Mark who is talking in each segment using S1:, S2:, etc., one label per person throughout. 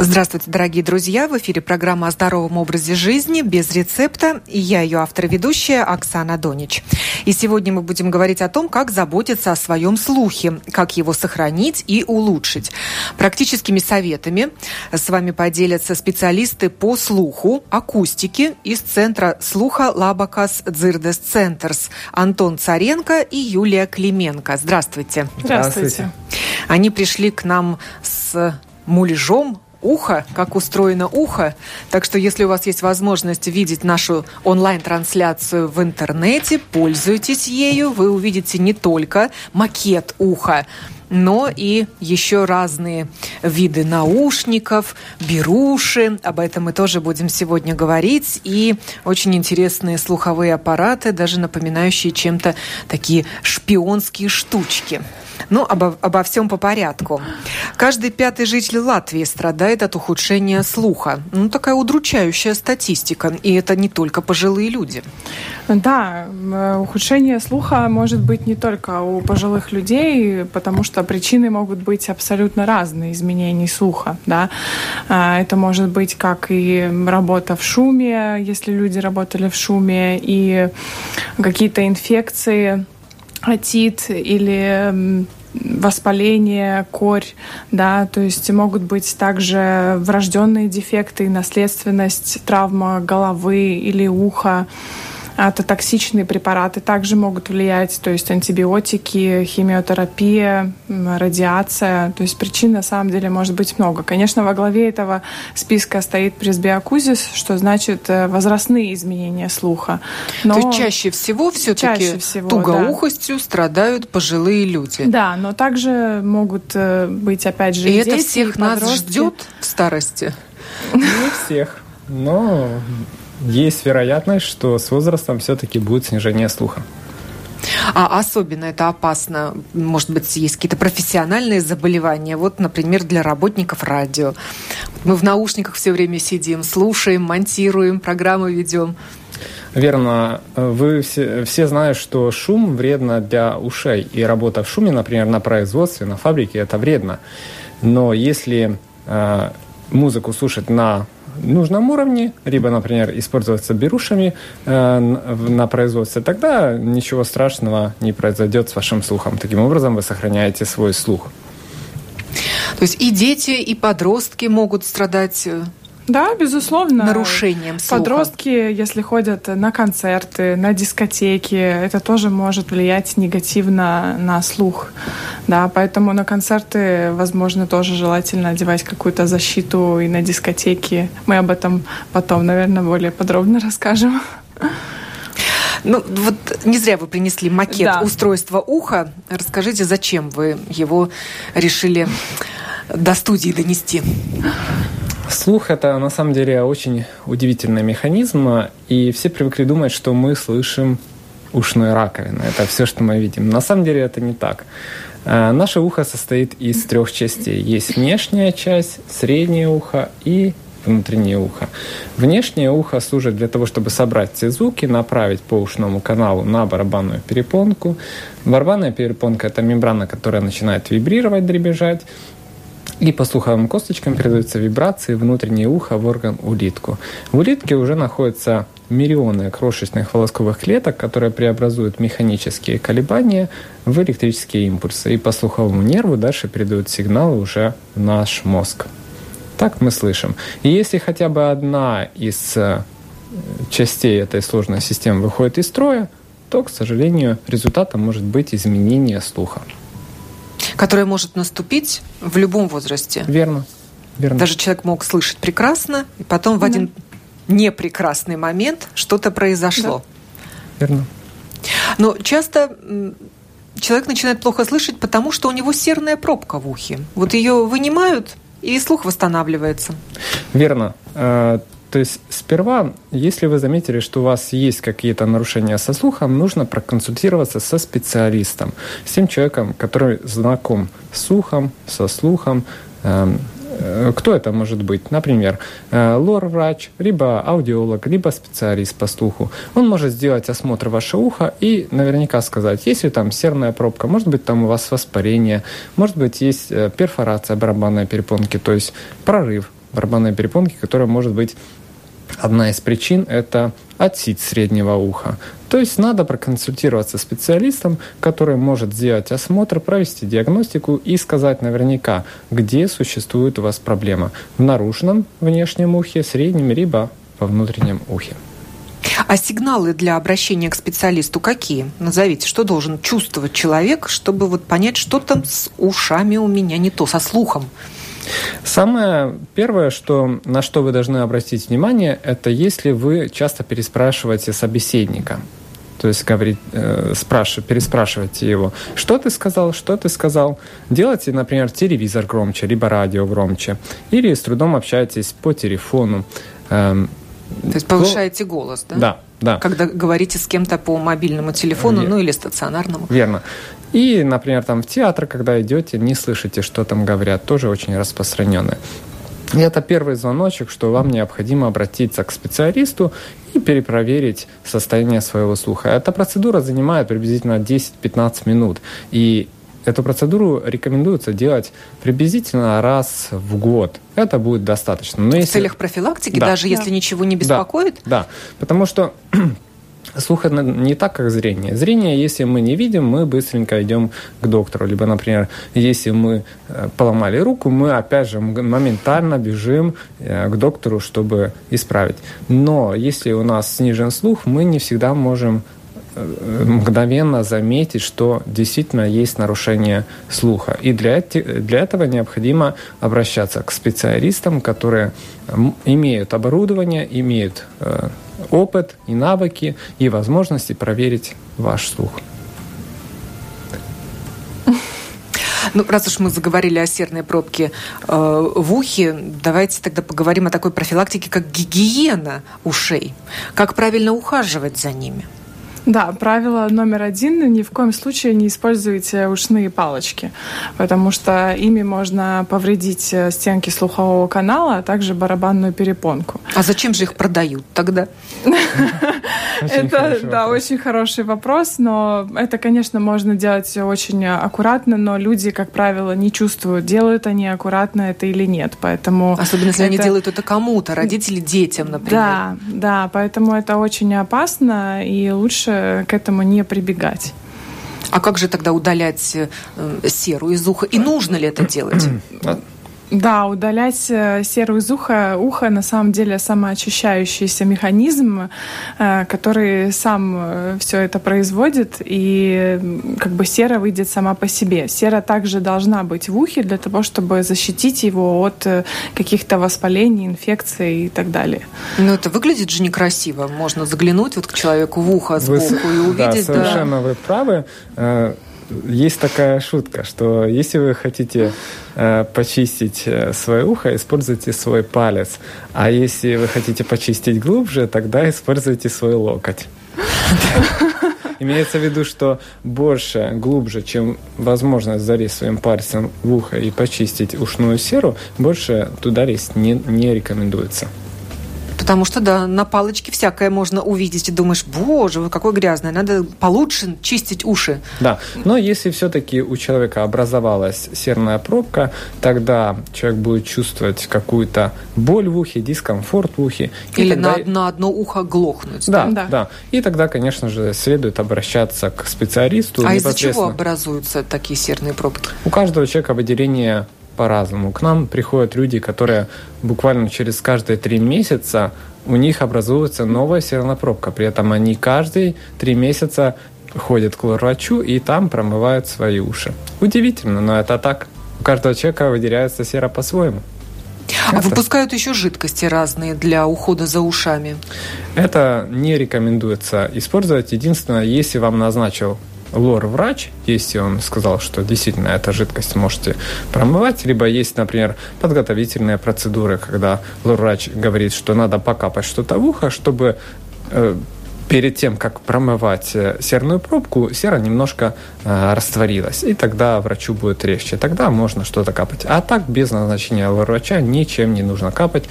S1: Здравствуйте, дорогие друзья! В эфире программа о здоровом образе жизни без рецепта. И я ее автор-ведущая Оксана Донич. И сегодня мы будем говорить о том, как заботиться о своем слухе, как его сохранить и улучшить. Практическими советами с вами поделятся специалисты по слуху, акустике из Центра слуха Лабакас Дзирдес Центрс Антон Царенко и Юлия Клименко. Здравствуйте.
S2: Здравствуйте.
S1: Они пришли к нам с муляжом ухо, как устроено ухо. Так что, если у вас есть возможность видеть нашу онлайн-трансляцию в интернете, пользуйтесь ею. Вы увидите не только макет уха, но и еще разные виды наушников, беруши. Об этом мы тоже будем сегодня говорить. И очень интересные слуховые аппараты, даже напоминающие чем-то такие шпионские штучки. Ну, обо, обо всем по порядку. Каждый пятый житель Латвии страдает от ухудшения слуха. Ну, такая удручающая статистика. И это не только пожилые люди.
S2: Да, ухудшение слуха может быть не только у пожилых людей, потому что причины могут быть абсолютно разные изменений слуха. Да? А, это может быть как и работа в шуме, если люди работали в шуме, и какие-то инфекции, отит или воспаление, корь, да, то есть могут быть также врожденные дефекты, наследственность, травма головы или уха, Атотоксичные препараты также могут влиять, то есть антибиотики, химиотерапия, радиация. То есть причин на самом деле может быть много. Конечно, во главе этого списка стоит пресбиокузис, что значит э, возрастные изменения слуха.
S1: Но то есть чаще всего все-таки тугоухостью да. страдают пожилые люди.
S2: Да, но также могут э, быть опять же
S1: и,
S2: и
S1: это всех и нас ждет в старости?
S3: Не всех, но есть вероятность, что с возрастом все-таки будет снижение слуха.
S1: А особенно это опасно, может быть, есть какие-то профессиональные заболевания. Вот, например, для работников радио. Мы в наушниках все время сидим, слушаем, монтируем, программы ведем.
S3: Верно. Вы все, все знают, что шум вредно для ушей. И работа в шуме, например, на производстве, на фабрике, это вредно. Но если э, музыку слушать на нужном уровне, либо, например, использоваться берушами э, на производстве, тогда ничего страшного не произойдет с вашим слухом. Таким образом, вы сохраняете свой слух.
S1: То есть и дети, и подростки могут страдать э,
S2: да, безусловно.
S1: Нарушением слуха.
S2: Подростки, если ходят на концерты, на дискотеки, это тоже может влиять негативно на слух. Да, поэтому на концерты, возможно, тоже желательно одевать какую-то защиту и на дискотеки. Мы об этом потом, наверное, более подробно расскажем.
S1: Ну, вот не зря вы принесли макет да. устройства уха. Расскажите, зачем вы его решили до студии донести?
S3: Слух – это на самом деле очень удивительный механизм, и все привыкли думать, что мы слышим ушную раковину. Это все, что мы видим. На самом деле это не так. Э, наше ухо состоит из трех частей. Есть внешняя часть, среднее ухо и внутреннее ухо. Внешнее ухо служит для того, чтобы собрать все звуки, направить по ушному каналу на барабанную перепонку. Барабанная перепонка – это мембрана, которая начинает вибрировать, дребезжать. И по слуховым косточкам передаются вибрации внутреннее ухо в орган улитку. В улитке уже находятся миллионы крошечных волосковых клеток, которые преобразуют механические колебания в электрические импульсы. И по слуховому нерву дальше передают сигналы уже в наш мозг. Так мы слышим. И если хотя бы одна из э, частей этой сложной системы выходит из строя, то, к сожалению, результатом может быть изменение слуха
S1: которая может наступить в любом возрасте.
S3: Верно. Верно.
S1: Даже человек мог слышать прекрасно, и потом в один непрекрасный момент что-то произошло.
S3: Да. Верно.
S1: Но часто человек начинает плохо слышать, потому что у него серная пробка в ухе. Вот ее вынимают, и слух восстанавливается.
S3: Верно. То есть сперва, если вы заметили, что у вас есть какие-то нарушения со слухом, нужно проконсультироваться со специалистом, с тем человеком, который знаком с слухом, со слухом, эм, э, кто это может быть? Например, э, лор-врач, либо аудиолог, либо специалист по слуху. Он может сделать осмотр вашего уха и наверняка сказать, есть ли там серная пробка, может быть, там у вас воспаление, может быть, есть э, перфорация барабанной перепонки, то есть прорыв барабанной перепонки, которая может быть Одна из причин – это отсид среднего уха. То есть надо проконсультироваться с специалистом, который может сделать осмотр, провести диагностику и сказать наверняка, где существует у вас проблема – в наружном внешнем ухе, среднем, либо во внутреннем ухе.
S1: А сигналы для обращения к специалисту какие? Назовите, что должен чувствовать человек, чтобы вот понять, что там с ушами у меня не то, со слухом?
S3: Самое первое, что, на что вы должны обратить внимание, это если вы часто переспрашиваете собеседника. То есть говорить, э, спрашивать, переспрашивайте его, что ты сказал, что ты сказал. Делайте, например, телевизор громче, либо радио громче. Или с трудом общаетесь по телефону.
S1: Эм, То есть повышаете голос, да?
S3: Да, да.
S1: Когда говорите с кем-то по мобильному телефону, Вер... ну или стационарному.
S3: Верно. И, например, там в театр, когда идете, не слышите, что там говорят, тоже очень распространенное. И это первый звоночек, что вам необходимо обратиться к специалисту и перепроверить состояние своего слуха. Эта процедура занимает приблизительно 10-15 минут. И Эту процедуру рекомендуется делать приблизительно раз в год. Это будет достаточно.
S1: Но в если... целях профилактики, да. даже если ничего не беспокоит?
S3: Да, да. потому что Слух это не так, как зрение. Зрение, если мы не видим, мы быстренько идем к доктору. Либо, например, если мы э, поломали руку, мы опять же моментально бежим э, к доктору, чтобы исправить. Но если у нас снижен слух, мы не всегда можем мгновенно заметить, что действительно есть нарушение слуха. И для, для этого необходимо обращаться к специалистам, которые имеют оборудование, имеют опыт и навыки и возможности проверить ваш слух.
S1: Ну, раз уж мы заговорили о серной пробке э, в ухе, давайте тогда поговорим о такой профилактике, как гигиена ушей. Как правильно ухаживать за ними?
S2: Да, правило номер один – ни в коем случае не используйте ушные палочки, потому что ими можно повредить э, стенки слухового канала, а также барабанную перепонку.
S1: А зачем же их продают тогда?
S2: Это, да, очень хороший вопрос, но это, конечно, можно делать очень аккуратно, но люди, как правило, не чувствуют, делают они аккуратно это или нет, поэтому...
S1: Особенно, если они делают это кому-то, родители детям, например.
S2: Да, да, поэтому это очень опасно, и лучше к этому не прибегать.
S1: А как же тогда удалять э, серу из уха? И нужно ли это делать?
S2: Да, удалять э, серу из уха. Ухо на самом деле самоочищающийся механизм, э, который сам э, все это производит, и как бы сера выйдет сама по себе. Сера также должна быть в ухе для того, чтобы защитить его от каких-то воспалений, инфекций и так далее.
S1: Но это выглядит же некрасиво. Можно заглянуть вот к человеку в ухо сбоку вы, и увидеть.
S3: Да, совершенно да. вы правы есть такая шутка, что если вы хотите э, почистить э, свое ухо, используйте свой палец. А если вы хотите почистить глубже, тогда используйте свой локоть. Имеется в виду, что больше, глубже, чем возможность залезть своим пальцем в ухо и почистить ушную серу, больше туда лезть не, не рекомендуется.
S1: Потому что, да, на палочке всякое можно увидеть и думаешь, боже, вы какой грязный, надо получше чистить уши.
S3: Да, но если все-таки у человека образовалась серная пробка, тогда человек будет чувствовать какую-то боль в ухе, дискомфорт в ухе.
S1: Или тогда... на, на одно ухо глохнуть.
S3: Да, да, да. И тогда, конечно же, следует обращаться к специалисту.
S1: А из-за чего образуются такие серные пробки?
S3: У каждого человека выделение по-разному. К нам приходят люди, которые буквально через каждые три месяца у них образуется новая серная пробка. При этом они каждые три месяца ходят к врачу и там промывают свои уши. Удивительно, но это так. У каждого человека выделяется сера по-своему.
S1: А это... выпускают еще жидкости разные для ухода за ушами?
S3: Это не рекомендуется использовать. Единственное, если вам назначил лор-врач, если он сказал, что действительно эта жидкость можете промывать, либо есть, например, подготовительные процедуры, когда лор-врач говорит, что надо покапать что-то в ухо, чтобы э, перед тем, как промывать э, серную пробку, сера немножко э, растворилась. И тогда врачу будет легче. Тогда можно что-то капать. А так, без назначения врача, ничем не нужно капать.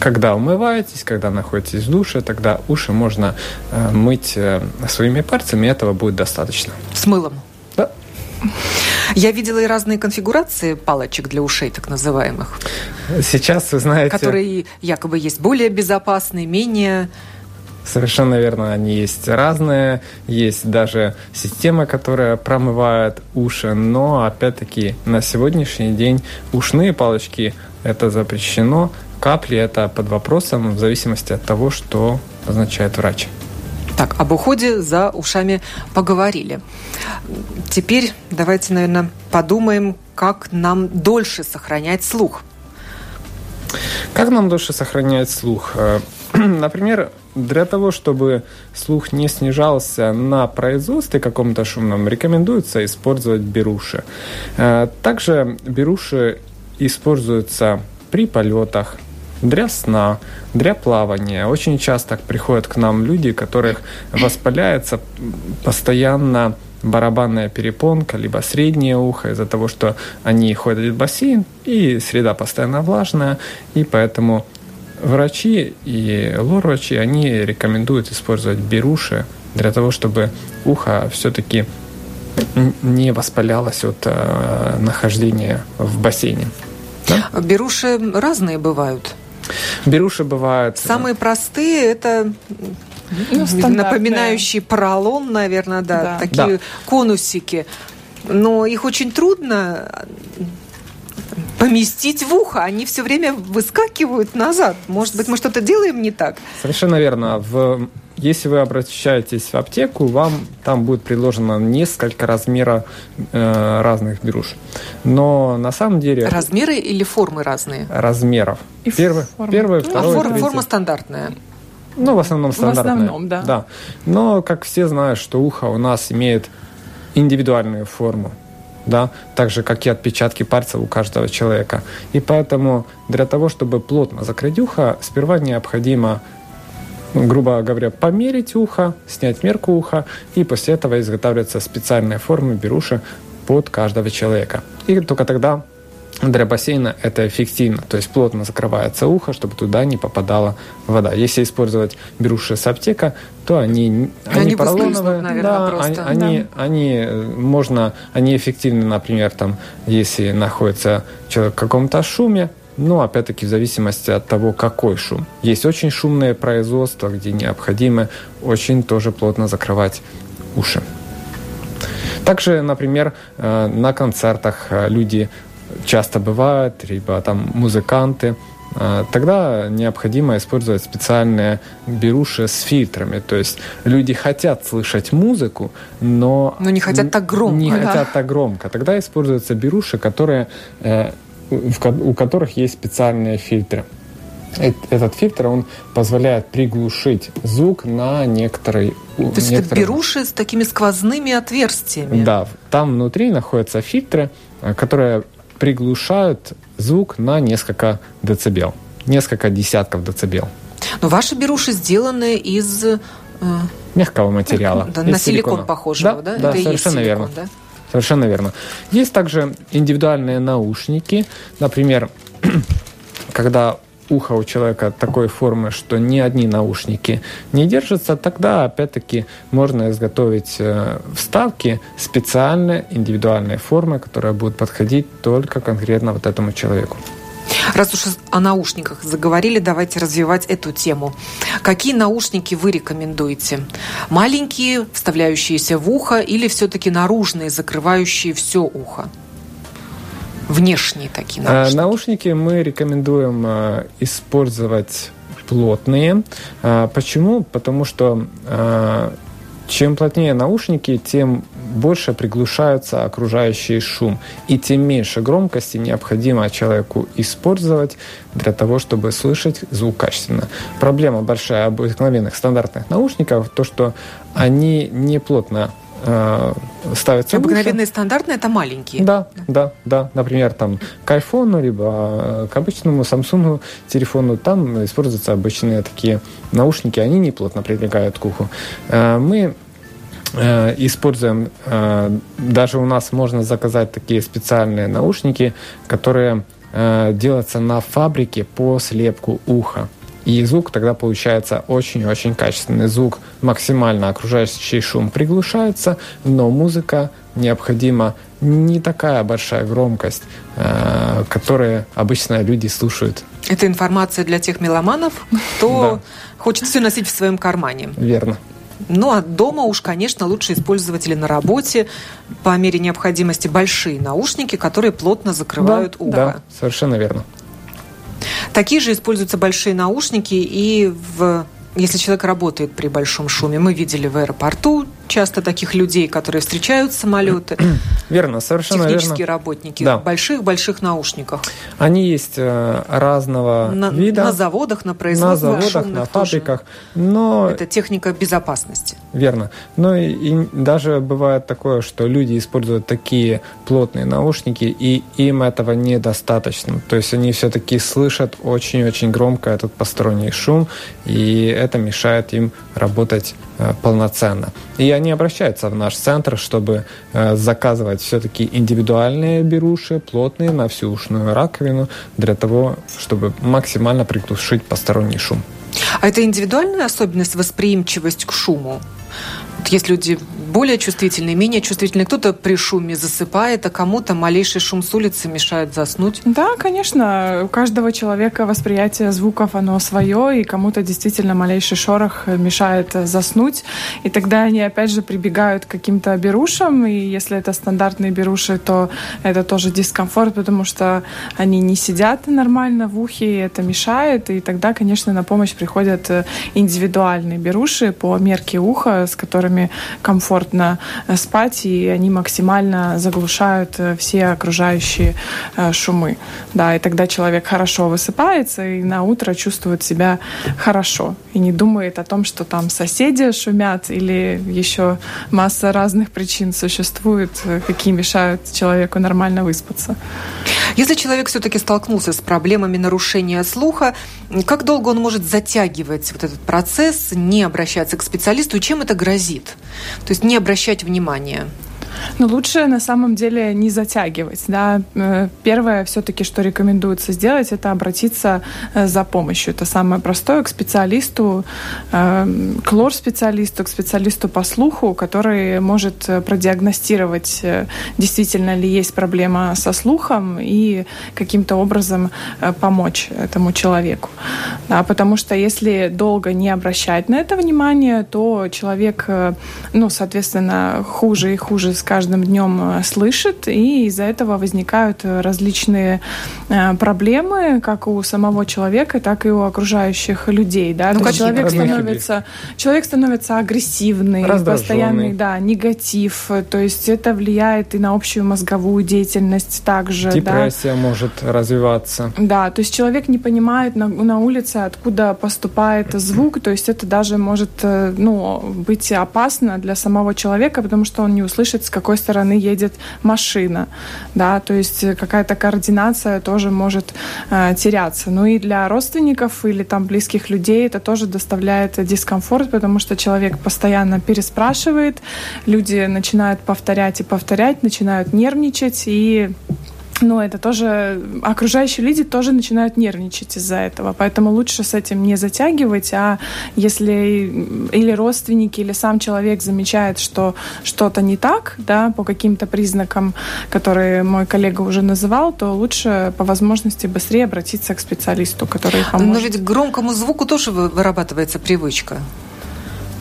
S3: Когда умываетесь, когда находитесь в душе, тогда уши можно э, мыть э, своими пальцами, этого будет достаточно.
S1: С мылом?
S3: Да.
S1: Я видела и разные конфигурации палочек для ушей, так называемых.
S3: Сейчас, вы знаете...
S1: Которые якобы есть более безопасные, менее
S3: Совершенно верно, они есть разные, есть даже система, которая промывает уши, но опять-таки на сегодняшний день ушные палочки это запрещено, капли это под вопросом в зависимости от того, что назначает врач.
S1: Так, об уходе за ушами поговорили. Теперь давайте, наверное, подумаем, как нам дольше сохранять слух.
S3: Как нам дольше сохранять слух? Например, для того, чтобы слух не снижался на производстве каком-то шумном, рекомендуется использовать беруши. Э, также беруши используются при полетах, для сна, для плавания. Очень часто приходят к нам люди, которых воспаляется постоянно барабанная перепонка, либо среднее ухо из-за того, что они ходят в бассейн, и среда постоянно влажная, и поэтому врачи и лор-врачи, они рекомендуют использовать беруши для того, чтобы ухо все-таки не воспалялось от э, нахождения в бассейне.
S1: Да? Беруши разные бывают.
S3: Беруши бывают.
S1: Самые простые это ну, напоминающие поролон, наверное, да, да. такие да. конусики. Но их очень трудно поместить в ухо. Они все время выскакивают назад. Может быть, мы что-то делаем не так?
S3: Совершенно верно. В если вы обращаетесь в аптеку, вам там будет предложено несколько размеров э, разных беруш. Но на самом деле...
S1: Размеры или формы разные?
S3: Размеров. И первый, форма. первый,
S1: ну, второй, а форма, форма стандартная?
S3: Ну, в основном стандартная.
S2: В основном, да.
S3: да. Но, как все знают, что ухо у нас имеет индивидуальную форму да, так же, как и отпечатки пальцев у каждого человека. И поэтому для того, чтобы плотно закрыть ухо, сперва необходимо грубо говоря, померить ухо, снять мерку уха, и после этого изготавливаются специальные формы беруши под каждого человека. И только тогда для бассейна это эффективно, то есть плотно закрывается ухо, чтобы туда не попадала вода. Если использовать беруши с аптека, то они,
S1: они, они поролоновые, наверное, да,
S3: просто. Они, да. они, они, э, можно, они эффективны, например, там, если находится человек в каком-то шуме, но опять-таки в зависимости от того, какой шум. Есть очень шумное производство, где необходимо очень тоже плотно закрывать уши. Также, например, э, на концертах э, люди часто бывают, либо там музыканты, э, тогда необходимо использовать специальные беруши с фильтрами. То есть люди хотят слышать музыку, но...
S1: Но не хотят так громко.
S3: Не да. хотят так громко. Тогда используются беруши, которые у которых есть специальные фильтры. Этот фильтр, он позволяет приглушить звук на некоторый...
S1: То есть некоторый... это беруши с такими сквозными отверстиями?
S3: Да, там внутри находятся фильтры, э, которые приглушают звук на несколько децибел, несколько десятков децибел.
S1: Но ваши беруши сделаны из... Э...
S3: Мягкого материала.
S1: Да, на силикон похожего, да?
S3: Да, да
S1: это
S3: совершенно
S1: силикон,
S3: верно. Да? Совершенно верно. Есть также индивидуальные наушники. Например, когда ухо у человека такой формы, что ни одни наушники не держатся, тогда опять-таки можно изготовить э, вставки специальной индивидуальной формы, которая будет подходить только конкретно вот этому человеку.
S1: Раз уж о наушниках заговорили, давайте развивать эту тему. Какие наушники вы рекомендуете? Маленькие, вставляющиеся в ухо, или все-таки наружные, закрывающие все ухо? Внешние такие э, наушники.
S3: Наушники мы рекомендуем э, использовать плотные. Э, почему? Потому что чем плотнее наушники, тем больше приглушается окружающий шум, и тем меньше громкости необходимо человеку использовать для того, чтобы слышать звук качественно. Проблема большая обыкновенных стандартных наушников, то, что они не плотно э, ставятся
S1: Обыкновенные стандартные это маленькие.
S3: Да, да, да. Например, там к айфону, либо э, к обычному Samsung телефону, там используются обычные такие наушники, они не плотно прилегают к уху. Э, мы используем, даже у нас можно заказать такие специальные наушники, которые делаются на фабрике по слепку уха. И звук тогда получается очень-очень качественный. Звук максимально окружающий шум приглушается, но музыка необходима не такая большая громкость, э, которую обычно люди слушают.
S1: Это информация для тех меломанов, кто хочет все носить в своем кармане.
S3: Верно.
S1: Ну, а дома уж, конечно, лучше использовать или на работе по мере необходимости большие наушники, которые плотно закрывают
S3: да,
S1: ухо.
S3: Да, совершенно верно.
S1: Такие же используются большие наушники и в если человек работает при большом шуме. Мы видели в аэропорту часто таких людей, которые встречают самолеты.
S3: Верно, совершенно
S1: Технические
S3: верно.
S1: работники
S3: да.
S1: в больших-больших наушниках.
S3: Они есть э, разного
S1: на,
S3: вида.
S1: На заводах, на производстве,
S3: На заводах, на фабриках. Но...
S1: Это техника безопасности.
S3: Верно. Но и, и даже бывает такое, что люди используют такие плотные наушники, и им этого недостаточно. То есть они все-таки слышат очень-очень громко этот посторонний шум, и это мешает им работать э, полноценно. И они обращаются в наш центр, чтобы э, заказывать все-таки индивидуальные беруши, плотные, на всю ушную раковину, для того, чтобы максимально приглушить посторонний шум.
S1: А это индивидуальная особенность восприимчивость к шуму? Есть люди более чувствительные, менее чувствительные. Кто-то при шуме засыпает, а кому-то малейший шум с улицы мешает заснуть.
S2: Да, конечно. У каждого человека восприятие звуков, оно свое, и кому-то действительно малейший шорох мешает заснуть. И тогда они опять же прибегают к каким-то берушам, и если это стандартные беруши, то это тоже дискомфорт, потому что они не сидят нормально в ухе, и это мешает. И тогда, конечно, на помощь приходят индивидуальные беруши по мерке уха, с которыми комфортно э, спать, и они максимально заглушают э, все окружающие э, шумы. Да, и тогда человек хорошо высыпается и на утро чувствует себя хорошо и не думает о том, что там соседи шумят или еще масса разных причин существует, какие мешают человеку нормально выспаться.
S1: Если человек все-таки столкнулся с проблемами нарушения слуха, как долго он может затягивать вот этот процесс, не обращаться к специалисту, и чем это грозит? То есть не обращать внимания.
S2: Но лучше на самом деле не затягивать. Да. Э, первое все-таки, что рекомендуется сделать, это обратиться э, за помощью. Это самое простое к специалисту, э, к лор-специалисту, к специалисту по слуху, который может продиагностировать, действительно ли есть проблема со слухом и каким-то образом помочь этому человеку. Да, потому что если долго не обращать на это внимание, то человек, ну, соответственно, хуже и хуже каждым днем э, слышит, и из-за этого возникают э, различные э, проблемы, как у самого человека, так и у окружающих людей. Да?
S1: Ну,
S2: То человек становится, человек становится агрессивный, постоянный да, негатив, то есть это влияет и на общую мозговую деятельность также.
S3: Депрессия да? может развиваться.
S2: Да, то есть человек не понимает на, на улице, откуда поступает звук, то есть это даже может ну, быть опасно для самого человека, потому что он не услышит, какой стороны едет машина, да, то есть какая-то координация тоже может э, теряться. Ну и для родственников или там близких людей это тоже доставляет дискомфорт, потому что человек постоянно переспрашивает, люди начинают повторять и повторять, начинают нервничать и но это тоже окружающие люди тоже начинают нервничать из-за этого, поэтому лучше с этим не затягивать, а если или родственники, или сам человек замечает, что что-то не так, да, по каким-то признакам, которые мой коллега уже называл, то лучше по возможности быстрее обратиться к специалисту, который поможет.
S1: Но ведь к громкому звуку тоже вырабатывается привычка.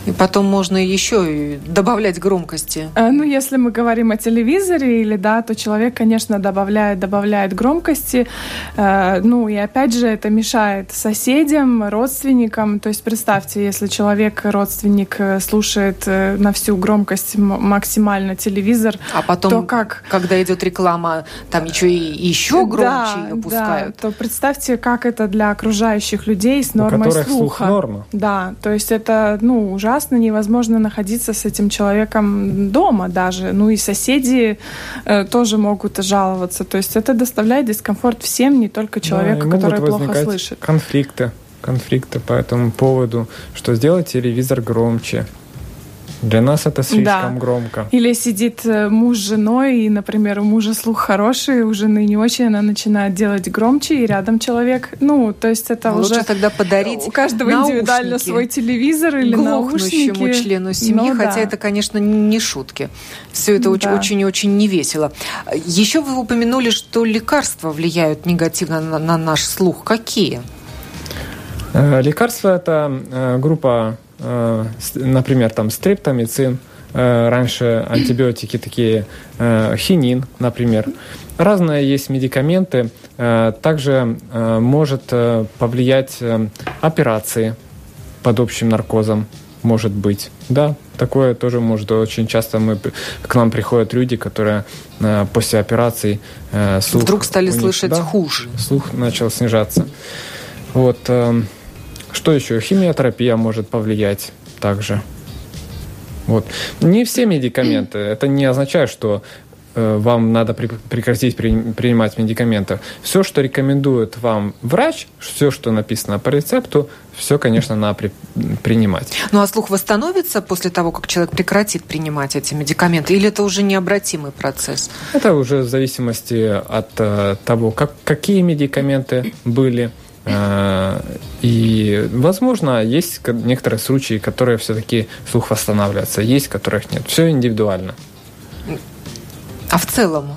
S1: И потом можно еще и добавлять громкости.
S2: Э, ну, если мы говорим о телевизоре или да, то человек, конечно, добавляет, добавляет громкости. Э, ну, и опять же, это мешает соседям, родственникам. То есть представьте, если человек, родственник, э, слушает на всю громкость максимально телевизор,
S1: а потом,
S2: то как?
S1: когда идет реклама, там еще и еще громче
S2: да,
S1: ее пускают.
S2: Да, то представьте, как это для окружающих людей с нормой
S3: У
S2: слуха.
S3: Слух норма.
S2: Да, то есть это, ну, ужасно ужасно, невозможно находиться с этим человеком дома даже. Ну и соседи э, тоже могут жаловаться. То есть это доставляет дискомфорт всем, не только человеку, да, который плохо слышит.
S3: Конфликты, конфликты по этому поводу, что сделать телевизор громче, Для нас это слишком да. громко.
S2: Или сидит э, муж с женой, и, например, у мужа слух хороший, у жены не очень, она начинает делать громче, и рядом человек, ну, то есть это
S1: ну,
S2: уже...
S1: Лучше тогда подарить
S2: У каждого
S1: наушники.
S2: индивидуально свой телевизор или наушники.
S1: члену семьи, ну, хотя да. это, конечно, не шутки. Все это да. очень и очень невесело. Еще вы упомянули, что лекарства влияют негативно на, на наш слух. Какие?
S3: Э, лекарства – это э, группа например, там стрептомицин, э, раньше антибиотики такие, э, хинин, например. Разные есть медикаменты. Также может повлиять операции под общим наркозом, может быть. Да, такое тоже может. Очень часто мы, к нам приходят люди, которые после операций
S1: слух... Вдруг стали них, слышать да, хуже.
S3: Слух начал снижаться. Вот. Что еще? Химиотерапия может повлиять также. Вот. Не все медикаменты. Это не означает, что э, вам надо прекратить принимать медикаменты. Все, что рекомендует вам врач, все, что написано по рецепту, все, конечно, надо принимать.
S1: Ну а слух восстановится после того, как человек прекратит принимать эти медикаменты, или это уже необратимый процесс?
S3: Это уже в зависимости от э, того, как, какие медикаменты были, и, возможно, есть некоторые случаи, которые все-таки слух восстанавливается, есть, которых нет. Все индивидуально.
S1: А в целом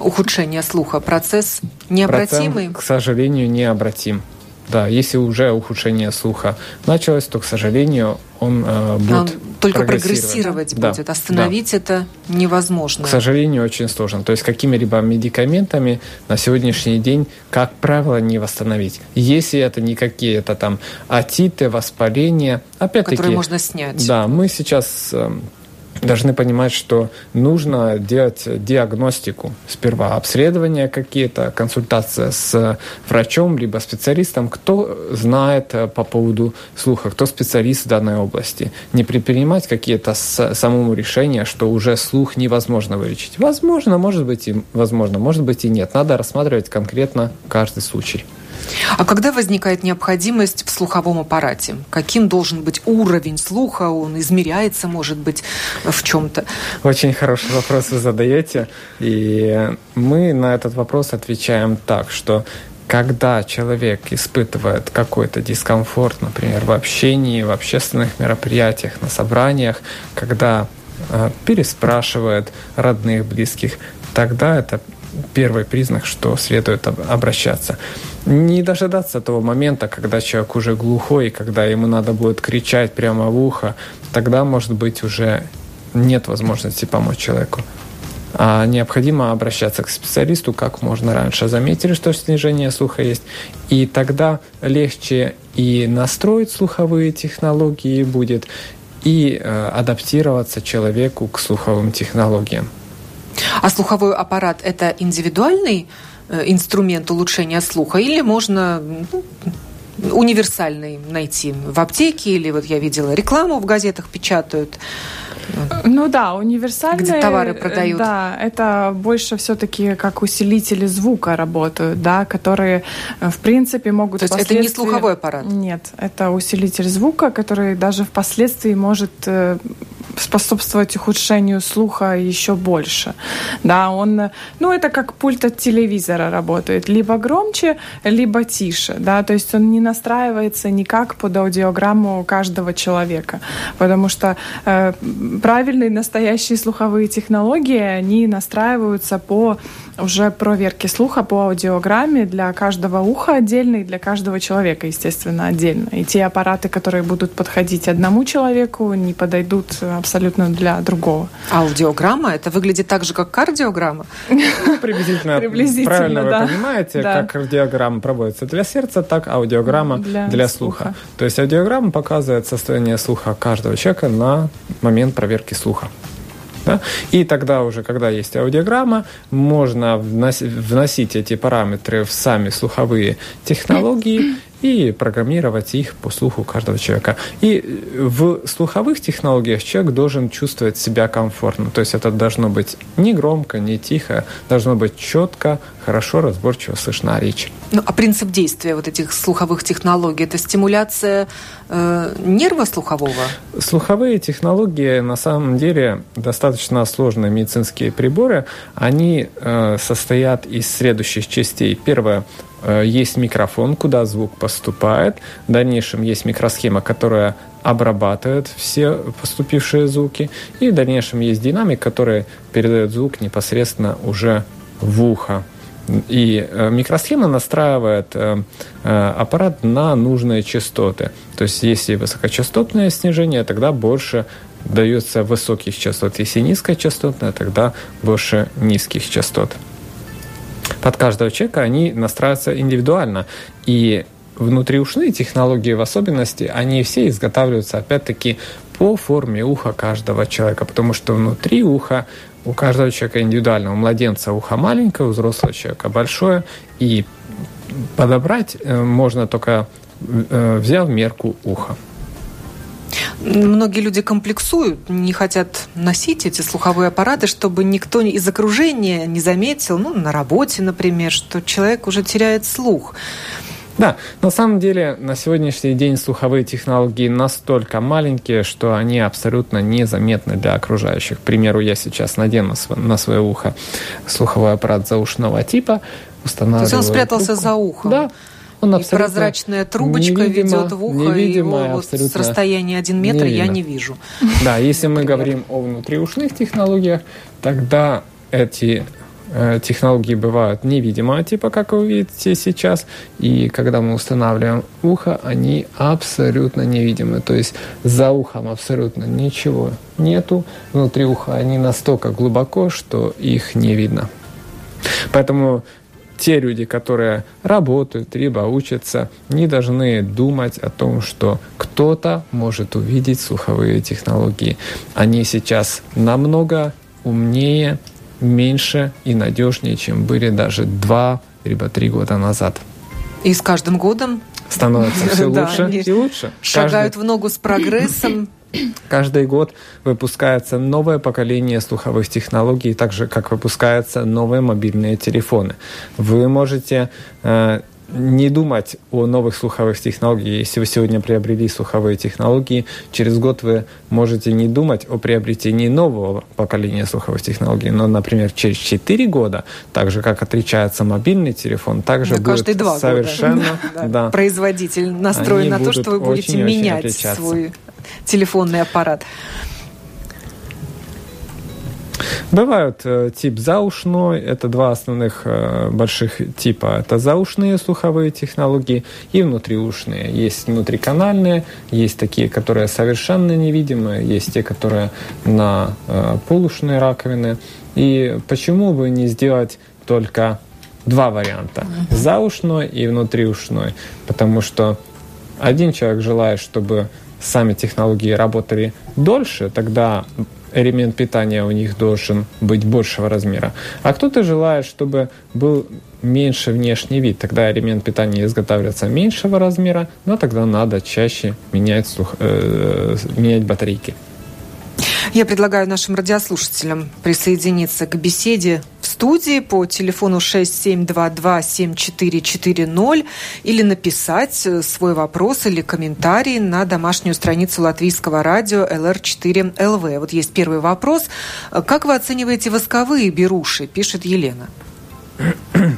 S1: ухудшение слуха процесс необратимый?
S3: Процент, к сожалению, необратим. Да, если уже ухудшение слуха началось, то, к сожалению, он э, будет он
S1: только прогрессировать, прогрессировать будет. Остановить да. это невозможно.
S3: К сожалению, очень сложно. То есть какими-либо медикаментами на сегодняшний день, как правило, не восстановить. Если это не какие-то там атиты, воспаления, опять-таки...
S1: Которые можно снять.
S3: Да, мы сейчас эм, должны понимать, что нужно делать диагностику. Сперва обследования какие-то, консультация с врачом, либо специалистом, кто знает э, по поводу слуха, кто специалист в данной области. Не предпринимать какие-то самому решения, что уже слух невозможно вылечить. Возможно, может быть и возможно, может быть и нет. Надо рассматривать конкретно каждый случай.
S1: А когда возникает необходимость в слуховом аппарате? Каким должен быть уровень слуха? Он измеряется, может быть, в чем-то?
S3: Очень хороший вопрос вы задаете. И мы на этот вопрос отвечаем так, что когда человек испытывает какой-то дискомфорт, например, в общении, в общественных мероприятиях, на собраниях, когда э, переспрашивает родных, близких, тогда это первый признак, что следует обращаться. Не дожидаться того момента, когда человек уже глухой, когда ему надо будет кричать прямо в ухо, тогда, может быть, уже нет возможности помочь человеку. А необходимо обращаться к специалисту как можно раньше. Заметили, что снижение слуха есть, и тогда легче и настроить слуховые технологии будет, и э, адаптироваться человеку к слуховым технологиям.
S1: А слуховой аппарат – это индивидуальный э, инструмент улучшения слуха или можно ну, универсальный найти в аптеке или вот я видела рекламу в газетах печатают
S2: ну да, универсальные.
S1: Где товары продают.
S2: Да, это больше все-таки как усилители звука работают, да, которые э, в принципе могут.
S1: То есть это не слуховой аппарат?
S2: Нет, это усилитель звука, который даже впоследствии может э, способствовать ухудшению слуха еще больше. Да, он, ну, это как пульт от телевизора работает. Либо громче, либо тише. Да, то есть он не настраивается никак под аудиограмму каждого человека. Потому что э, правильные настоящие слуховые технологии, они настраиваются по уже проверке слуха по аудиограмме для каждого уха отдельно и для каждого человека, естественно, отдельно. И те аппараты, которые будут подходить одному человеку, не подойдут абсолютно для другого.
S1: Аудиограмма? Это выглядит так же, как кардиограмма?
S3: Ну, приблизительно. Приблизительно, Правильно да. вы понимаете, да. как кардиограмма проводится для сердца, так аудиограмма для, для слуха. слуха. То есть аудиограмма показывает состояние слуха каждого человека на момент проверки слуха. Да? И тогда уже, когда есть аудиограмма, можно вносить эти параметры в сами слуховые технологии и программировать их по слуху каждого человека. И в слуховых технологиях человек должен чувствовать себя комфортно. То есть это должно быть не громко, не тихо, должно быть четко, хорошо, разборчиво слышна речь.
S1: Ну, а принцип действия вот этих слуховых технологий – это стимуляция э, нерва слухового?
S3: Слуховые технологии на самом деле достаточно сложные медицинские приборы. Они э, состоят из следующих частей. Первое э, есть микрофон, куда звук поступает. В дальнейшем есть микросхема, которая обрабатывает все поступившие звуки. И в дальнейшем есть динамик, который передает звук непосредственно уже в ухо. И э, микросхема настраивает э, э, аппарат на нужные частоты. То есть, если высокочастотное снижение, тогда больше дается высоких частот. Если низкочастотное, тогда больше низких частот. Под каждого человека они настраиваются индивидуально. И внутриушные технологии в особенности, они все изготавливаются опять-таки по форме уха каждого человека, потому что внутри уха у каждого человека индивидуально. У младенца ухо маленькое, у взрослого человека большое. И подобрать э, можно только э, взяв мерку уха.
S1: Многие люди комплексуют, не хотят носить эти слуховые аппараты, чтобы никто из окружения не заметил, ну, на работе, например, что человек уже теряет слух.
S3: Да, на самом деле на сегодняшний день слуховые технологии настолько маленькие, что они абсолютно незаметны для окружающих. К примеру, я сейчас надену на свое ухо слуховой аппарат заушного типа, устанавливаю... То
S1: есть он спрятался трубку. за ухом?
S3: Да.
S1: Он и прозрачная трубочка невидимо, ведет в ухо, и его вот с расстояния один метр я не вижу.
S3: Да, если мы говорим о внутриушных технологиях, тогда эти Э, технологии бывают невидимого типа, как вы видите сейчас, и когда мы устанавливаем ухо, они абсолютно невидимы, то есть за ухом абсолютно ничего нету, внутри уха они настолько глубоко, что их не видно. Поэтому те люди, которые работают, либо учатся, не должны думать о том, что кто-то может увидеть слуховые технологии. Они сейчас намного умнее, меньше и надежнее, чем были даже два либо три года назад.
S1: И с каждым годом
S3: становится все лучше и лучше.
S1: Шагают в ногу с прогрессом.
S3: Каждый год выпускается новое поколение слуховых технологий, так же как выпускаются новые мобильные телефоны. Вы можете э, не думать о новых слуховых технологиях. Если вы сегодня приобрели слуховые технологии, через год вы можете не думать о приобретении нового поколения слуховых технологий. Но, например, через 4 года, так же, как отличается мобильный телефон, также
S1: да, будет
S3: два совершенно...
S1: Года. Да. Производитель настроен на то, что вы будете менять свой телефонный аппарат.
S3: Бывают э, тип заушной, это два основных э, больших типа. Это заушные слуховые технологии и внутриушные. Есть внутриканальные, есть такие, которые совершенно невидимые, есть те, которые на э, полушные раковины. И почему бы не сделать только два варианта. Заушной и внутриушной. Потому что один человек желает, чтобы сами технологии работали дольше, тогда элемент питания у них должен быть большего размера. А кто-то желает, чтобы был меньше внешний вид. Тогда элемент питания изготавливается меньшего размера, но тогда надо чаще менять, слух, э, менять батарейки.
S1: Я предлагаю нашим радиослушателям присоединиться к беседе в студии по телефону 6722-7440 или написать э, свой вопрос или комментарий на домашнюю страницу латвийского радио LR4LV. Вот есть первый вопрос. Как вы оцениваете восковые беруши, пишет Елена.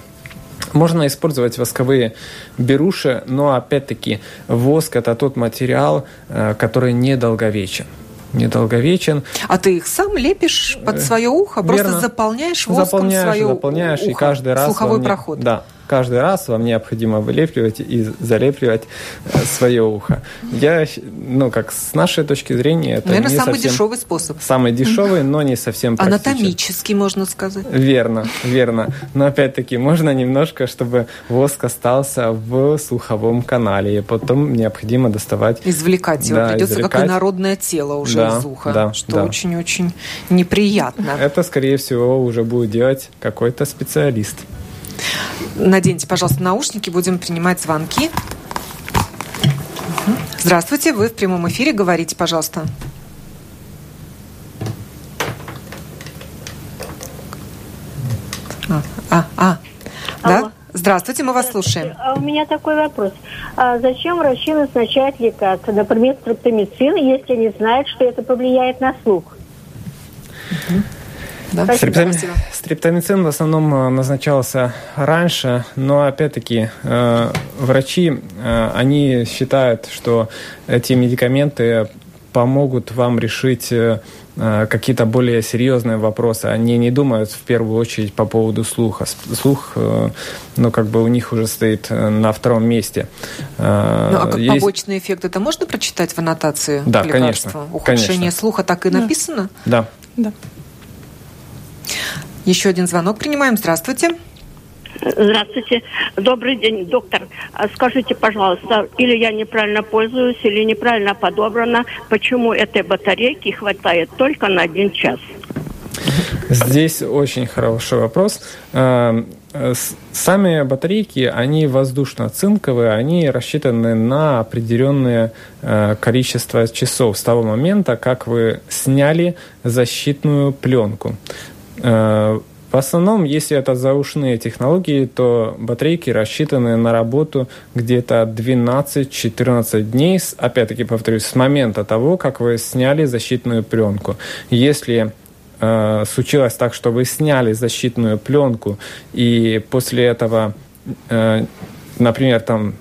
S3: Можно использовать восковые беруши, но опять-таки воск это тот материал, э, который недолговечен недолговечен.
S1: А ты их сам лепишь под э, свое ухо? Верно. Просто заполняешь воском
S3: заполняешь,
S1: свое
S3: заполняешь,
S1: ухо,
S3: и каждый раз
S1: слуховой проход.
S3: Да, каждый раз вам необходимо вылепливать и залепливать э, свое ухо. Я, ну, как с нашей точки зрения, это
S1: Наверное,
S3: не
S1: самый
S3: совсем...
S1: дешевый способ.
S3: Самый дешевый, но не совсем
S1: практичен. Анатомический, можно сказать.
S3: Верно, верно. Но опять-таки можно немножко, чтобы воск остался в слуховом канале, и потом необходимо доставать...
S1: Извлекать его. Да, Придется извлекать. как инородное тело уже да, из уха, да, что очень-очень да. неприятно.
S3: Это, скорее всего, уже будет делать какой-то специалист.
S1: Наденьте, пожалуйста, наушники, будем принимать звонки. Здравствуйте, вы в прямом эфире, говорите, пожалуйста. А, а, а. да? Здравствуйте, мы вас слушаем.
S4: А у меня такой вопрос. А зачем врачи назначают лекарства, например, стриптомицин, если они знают, что это повлияет на слух?
S3: Да? Стриптоми... Стриптомицин в основном э, назначался раньше, но опять-таки э, врачи, э, они считают, что эти медикаменты помогут вам решить э, э, какие-то более серьезные вопросы. Они не думают в первую очередь по поводу слуха. Слух, ну, как бы у них уже стоит на втором месте.
S1: Ну, а как Есть... побочный эффект это можно прочитать в аннотации
S3: да,
S1: к
S3: лекарству?
S1: Конечно, Ухудшение конечно. слуха так и написано?
S3: Да.
S2: Да.
S1: Еще один звонок принимаем. Здравствуйте.
S4: Здравствуйте. Добрый день, доктор. А скажите, пожалуйста, или я неправильно пользуюсь, или неправильно подобрана, почему этой батарейки хватает только на один час?
S3: Здесь очень хороший вопрос. Э, сами батарейки, они воздушно-цинковые, они рассчитаны на определенное э, количество часов с того момента, как вы сняли защитную пленку. Э, в основном, если это заушные технологии, то батарейки рассчитаны на работу где-то 12-14 дней, опять-таки повторюсь, с момента того, как вы сняли защитную пленку. Если э, случилось так, что вы сняли защитную пленку, и после этого, э, например, там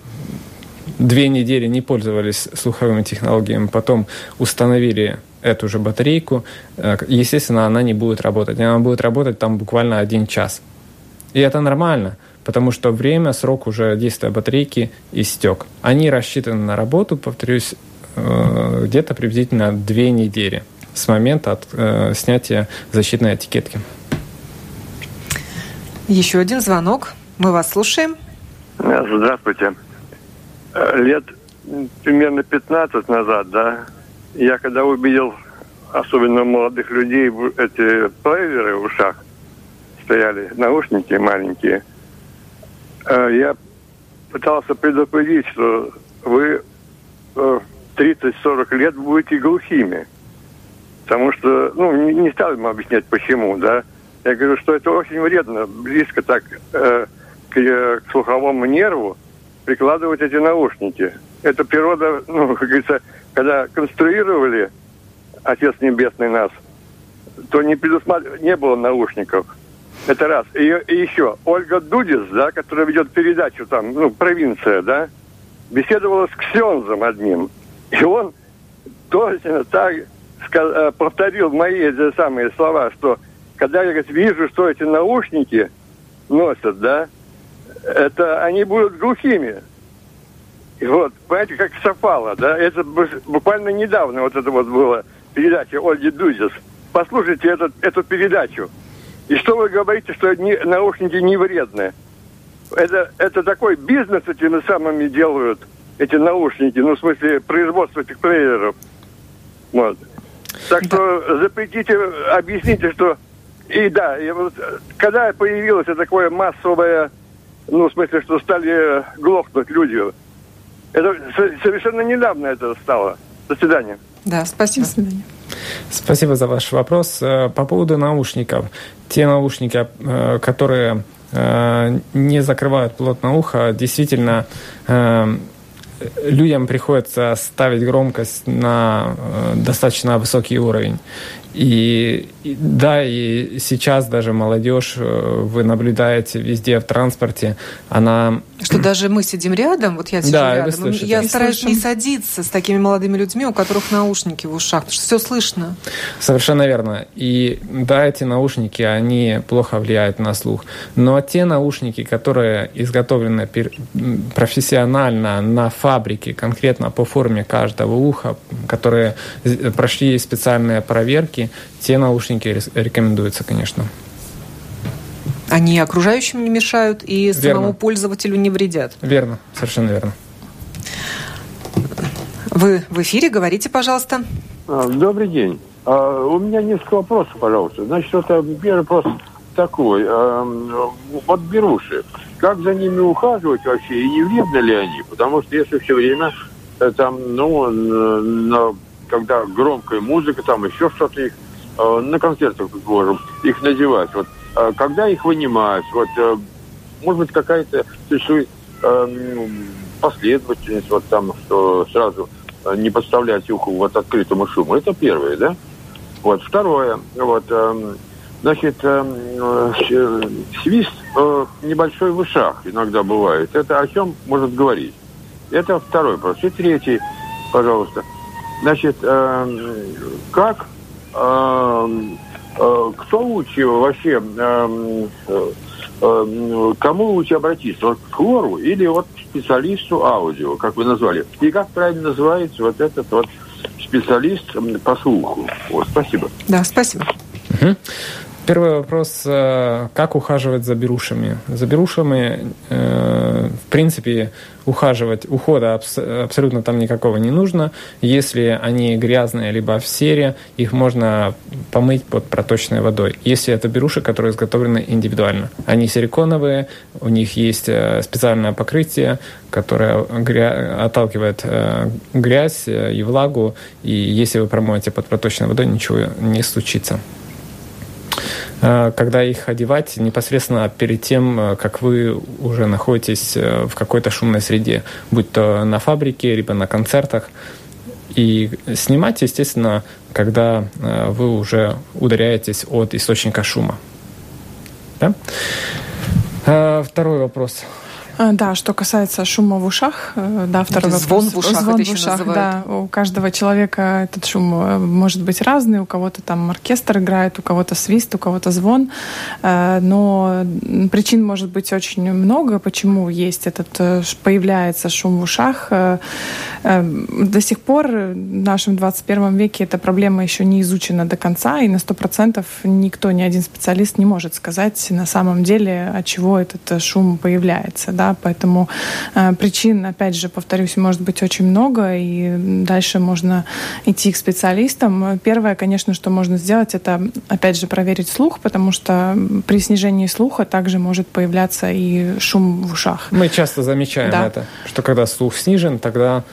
S3: две недели не пользовались слуховыми технологиями, потом установили эту же батарейку, э, естественно, она не будет работать. Она будет работать там буквально один час. И это нормально, потому что время, срок уже действия батарейки истек. Они рассчитаны на работу, повторюсь, э, где-то приблизительно две недели с момента от, э, снятия защитной этикетки.
S1: Еще один звонок. Мы вас слушаем.
S5: Здравствуйте. Лет примерно 15 назад, да, я когда увидел, особенно молодых людей, эти плееры в ушах, стояли наушники маленькие, э, я пытался предупредить, что вы 30-40 э, лет будете глухими. Потому что, ну, не, стал ему объяснять, почему, да. Я говорю, что это очень вредно, близко так э, к, к слуховому нерву прикладывать эти наушники. Это природа, ну, как говорится, когда конструировали Отец Небесный нас, то не, предусматр... не было наушников. Это раз. И, и еще, Ольга Дудис, да, которая ведет передачу там, ну, провинция, да, беседовала с Ксензом одним. И он точно так сказ... Э, повторил мои эти самые слова, что когда я говорит, вижу, что эти наушники носят, да, это они будут глухими. Вот, понимаете, как совпало, да? Это буквально недавно вот это вот было передача Ольги Дузис. Послушайте этот, эту передачу. И что вы говорите, что не, наушники не вредны? Это, это такой бизнес этими самыми делают, эти наушники, ну, в смысле, производство этих плееров. Вот. Так что запретите, объясните, что... И да, и вот, когда появилось такое массовое, ну, в смысле, что стали глохнуть люди, это совершенно недавно это стало. До свидания.
S1: Да, спасибо. До свидания.
S3: Спасибо за ваш вопрос. Э, по поводу наушников. Те наушники, э, которые э, не закрывают плотно ухо, действительно людям приходится ставить громкость на достаточно высокий уровень. И, и да, и сейчас даже молодежь, э, вы наблюдаете везде в транспорте, она...
S1: Что даже мы сидим рядом, вот я сижу
S3: да,
S1: рядом, я стараюсь не садиться с такими молодыми людьми, у которых наушники в ушах, потому что все слышно.
S3: Совершенно верно. И да, эти наушники, они плохо влияют на слух. Но те наушники, которые изготовлены профессионально на фабрике, конкретно по форме каждого уха, которые прошли специальные проверки, те наушники рекомендуются, конечно.
S1: Они окружающим не мешают и
S3: верно.
S1: самому пользователю не вредят.
S3: Верно, совершенно верно.
S1: Вы в эфире, говорите, пожалуйста.
S6: А, добрый день. А, у меня несколько вопросов, пожалуйста. Значит, это первый вопрос такой. А, вот беруши. Как за ними ухаживать вообще и не вредны ли они? Потому что если все время э, там, ну, на, когда громкая музыка, там еще что-то их э, на концертах, предположим, их надевать. Вот, э, когда их вынимать, вот, э, может быть, какая-то существует э, последовательность, вот там, что сразу э, не подставлять уху вот открытому шуму. Это первое, да? Вот. Второе, вот, э, значит, э, э, свист э, небольшой в ушах иногда бывает. Это о чем может говорить? Это второй вопрос. И третий, пожалуйста. Значит, э, как, э, э, кто лучше вообще, э, э, кому лучше обратиться? Вот к хлору или вот к специалисту аудио, как вы назвали? И как правильно называется вот этот вот специалист по слуху? Вот, спасибо.
S1: Да, спасибо.
S3: Угу. Первый вопрос, э, как ухаживать за берушами? За берушами, э, в принципе, ухаживать, ухода абсолютно там никакого не нужно. Если они грязные, либо в сере, их можно помыть под проточной водой. Если это беруши, которые изготовлены индивидуально. Они силиконовые, у них есть э, специальное покрытие, которое отталкивает грязь и влагу, и если вы промоете под проточной водой, ничего не случится. Э, когда их одевать непосредственно перед тем, э, как вы уже находитесь э, в какой-то шумной среде, будь то на фабрике, либо на концертах. И снимать, естественно, когда вы уже ударяетесь от источника шума. Да? Второй вопрос.
S2: А, да, что касается шума в ушах, э, да, второй
S1: вопрос. Звон в ушах,
S2: звон в ушах, да. У каждого человека этот шум э, может быть разный. У кого-то там оркестр играет, у кого-то свист, у кого-то звон. Э, но причин может быть очень много, почему есть этот, появляется шум в ушах. До сих пор в нашем 21 веке эта проблема еще не изучена до конца, и на 100% никто, ни один специалист не может сказать на самом деле, от чего этот шум появляется. Да? Поэтому э, причин, опять же, повторюсь, может быть очень много, и дальше можно идти к специалистам. Первое, конечно, что можно сделать, это, опять же, проверить слух, потому что при снижении слуха также может появляться и шум в ушах.
S3: Мы часто замечаем да. это, что когда слух снижен, тогда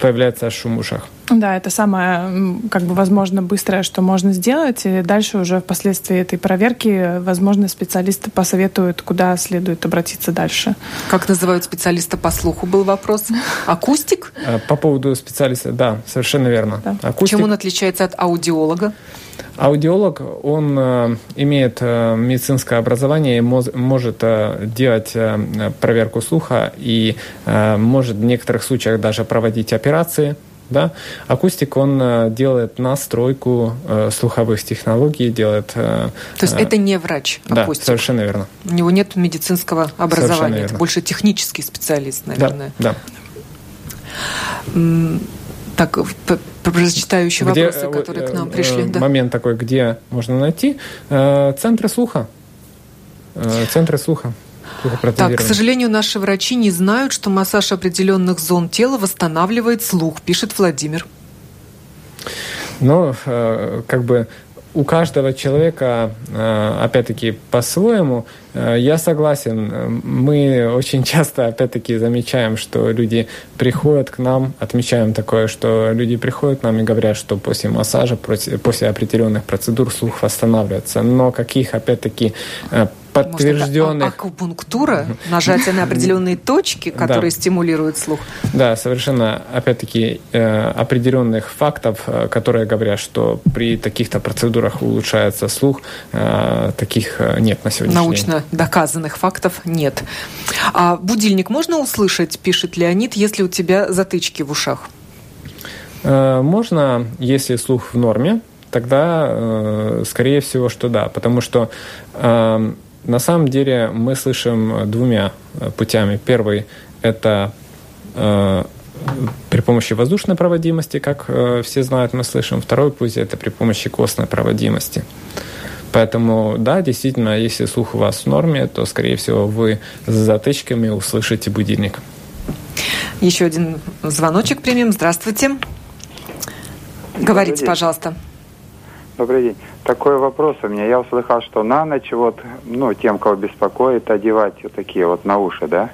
S3: появляется шум в ушах.
S2: Да, это самое, как бы, возможно, быстрое, что можно сделать. И дальше уже впоследствии этой проверки, возможно, специалисты посоветуют, куда следует обратиться дальше.
S1: Как называют специалиста по слуху, был вопрос. Акустик?
S3: Э, по поводу специалиста, да, совершенно верно. Да.
S1: Акустик. Чем он отличается от аудиолога?
S3: Аудиолог, он э, имеет э, медицинское образование и моз, может э, делать э, проверку слуха и э, может в некоторых случаях даже проводить операции да? Акустик, он э, делает настройку э, слуховых технологий, делает... Э,
S1: То есть это не врач,
S3: акустик? Да, совершенно верно.
S1: У него нет медицинского образования, это больше технический специалист, наверное.
S3: Да,
S1: да. Так, прочитаю еще где, вопросы, которые к нам пришли.
S3: Да. Момент такой, где можно найти. Центры слуха. Центры слуха.
S1: Так, к сожалению, наши врачи не знают, что массаж определенных зон тела восстанавливает слух, пишет Владимир.
S3: Ну, как бы у каждого человека, э, опять-таки, по-своему. Э, я согласен. Мы очень часто, опять-таки, замечаем, что люди приходят к нам, отмечаем такое, что люди приходят к нам и говорят, что после массажа, после определенных процедур слух восстанавливается. Но каких, опять-таки, э, подтвержденных... Может,
S1: акупунктура, нажатие на определенные точки, которые да. стимулируют слух.
S3: Да, совершенно, опять-таки, э, определенных фактов, э, которые говорят, что при таких-то процедурах улучшается слух, э, таких нет на сегодняшний
S1: Научно день. доказанных фактов нет. А будильник можно услышать, пишет Леонид, если у тебя затычки в ушах?
S3: Можно, если слух в норме, тогда, скорее всего, что да, потому что на самом деле мы слышим двумя э, путями. Первый – это э, при помощи воздушной проводимости, как э, все знают, мы слышим. Второй путь – это при помощи костной проводимости. Поэтому, да, действительно, если слух у вас в норме, то, скорее всего, вы с затычками услышите будильник.
S1: Еще один звоночек примем. Здравствуйте. Говорите, пожалуйста.
S7: Добрый день. Такой вопрос у меня. Я услыхал, что на ночь вот, ну, тем, кого беспокоит, одевать вот такие вот на уши, да?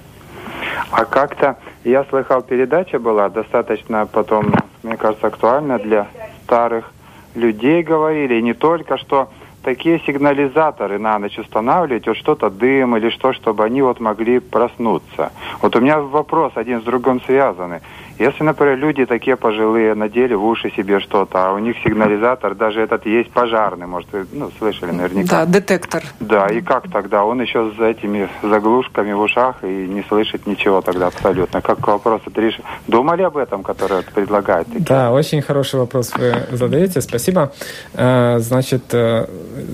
S7: А как-то Я слыхал, передача была достаточно потом, мне кажется, актуальна для старых людей говорили, и не только, что такие сигнализаторы на ночь устанавливать, вот что-то дым или что, чтобы они вот могли проснуться. Вот у меня вопрос один с другим связанный. Если, например, люди такие пожилые надели в уши себе что-то, а у них сигнализатор, даже этот есть пожарный, может, вы ну, слышали наверняка.
S1: Да, детектор.
S7: Да, и как тогда? Он еще с этими заглушками в ушах и не слышит ничего тогда абсолютно. Как вопрос это решить? Думали об этом, который предлагает?
S3: Да, очень хороший вопрос вы задаете, спасибо. Э, значит, э,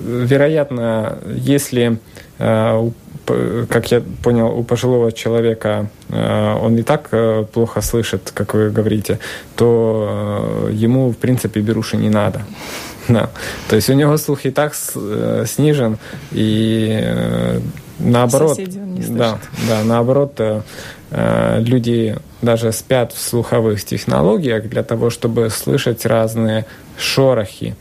S3: вероятно, если э, как я понял, у пожилого человека э, он и так э, плохо слышит, как вы говорите, то э, ему, в принципе, беруши не надо. Да. То есть у него слух и так снижен, и наоборот, да, да, наоборот, люди даже спят в слуховых технологиях для того, чтобы слышать разные шорохи.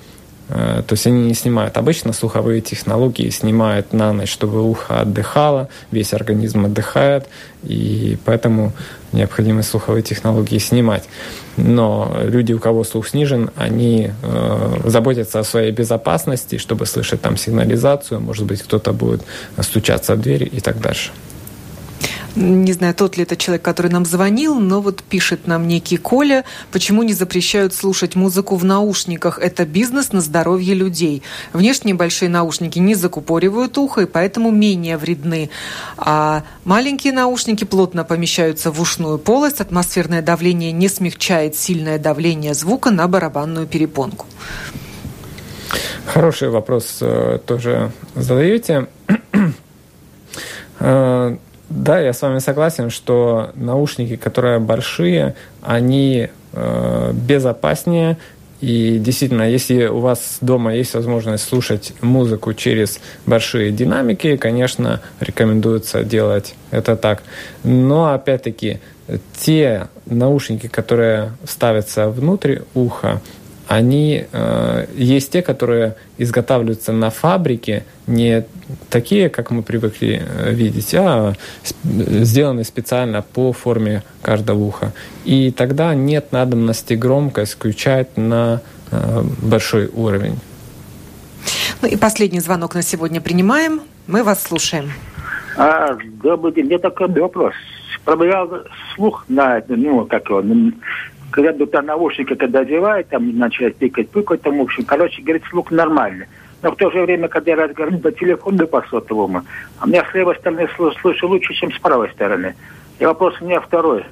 S3: Э, то есть они не снимают. Обычно слуховые технологии снимают на ночь, чтобы ухо отдыхало, весь организм отдыхает, и поэтому необходимо слуховые технологии снимать. Но люди, у кого слух снижен, они э, заботятся о своей безопасности, чтобы слышать там сигнализацию, может быть, кто-то будет стучаться в дверь и так дальше.
S1: Не знаю, тот ли это человек, который нам звонил, но вот пишет нам некий Коля, почему не запрещают слушать музыку в наушниках? Это бизнес на здоровье людей. Внешние большие наушники не закупоривают ухо, и поэтому менее вредны. А маленькие наушники плотно помещаются в ушную полость, атмосферное давление не смягчает сильное давление звука на барабанную перепонку.
S3: Хороший вопрос э, тоже задаете. Да, я с вами согласен, что наушники, которые большие, они э, безопаснее. И действительно, если у вас дома есть возможность слушать музыку через большие динамики, конечно, рекомендуется делать это так. Но опять-таки, те наушники, которые ставятся внутрь уха, они э, есть те, которые изготавливаются на фабрике, не такие, как мы привыкли э, видеть, а сделаны специально по форме каждого уха. И тогда нет надобности громкость включать на э, большой уровень.
S1: Ну и последний звонок на сегодня принимаем. Мы вас слушаем.
S8: А, добрый день. У такой вопрос. Проверял слух на, ну, как его, когда туда наушники, когда одевают, там начинает пикать, пыкать, там, в общем, короче, говорит, звук нормальный. Но в то же время, когда я разговариваю по телефону по сотовому, а меня с левой стороны слышу лучше, чем с правой стороны. И вопрос у меня второй.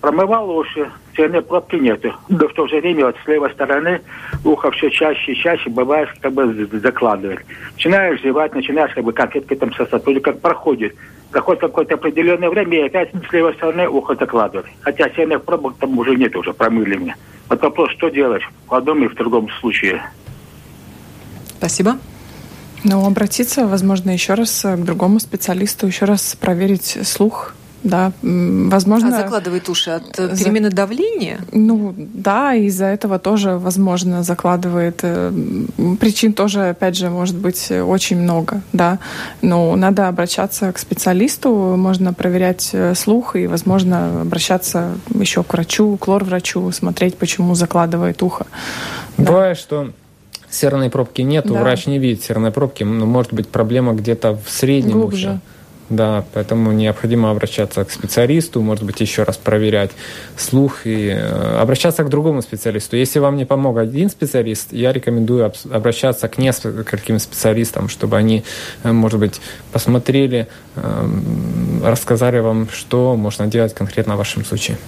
S8: Промывал уши, цветной пробки нету. Да в то же время вот с левой стороны ухо все чаще и чаще бывает как бы закладывает. Начинаешь зевать, начинаешь как бы конфеткой там сосать. Вроде как проходит. Проходит какое-то определенное время, и опять с левой стороны ухо закладывает. Хотя цветных пробок там уже нет, уже промыли мне. Вот вопрос, что делать в одном и в другом случае.
S1: Спасибо.
S2: Ну, обратиться, возможно, еще раз к другому специалисту, еще раз проверить слух, да, возможно...
S1: А закладывает уши от э, перемены за... давления?
S2: Ну, да, из-за этого тоже, возможно, закладывает. Э, причин тоже, опять же, может быть очень много, да. Но надо обращаться к специалисту, можно проверять э, слух и, возможно, обращаться еще к врачу, к лор-врачу, смотреть, почему закладывает ухо.
S3: Бывает, да. что серной пробки нет, да. врач не видит серной пробки, но может быть проблема где-то в среднем
S2: Глубже. Ухе.
S3: Да, поэтому необходимо обращаться к специалисту, может быть, еще раз проверять слух и э, обращаться к другому специалисту. Если вам не помог один специалист, я рекомендую обращаться к нескольким специалистам, чтобы они, э, может быть, посмотрели, э, рассказали вам, что можно делать конкретно в вашем случае.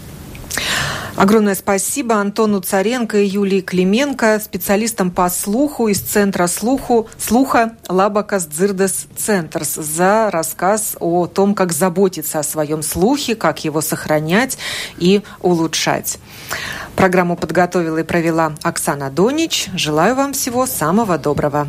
S1: Огромное спасибо Антону Царенко и Юлии Клименко, специалистам по слуху из Центра слуху, слуха Лабакас Дзирдес Центрс за рассказ о том, как заботиться о своем слухе, как его сохранять и улучшать. Программу подготовила и провела Оксана Донич. Желаю вам всего самого доброго.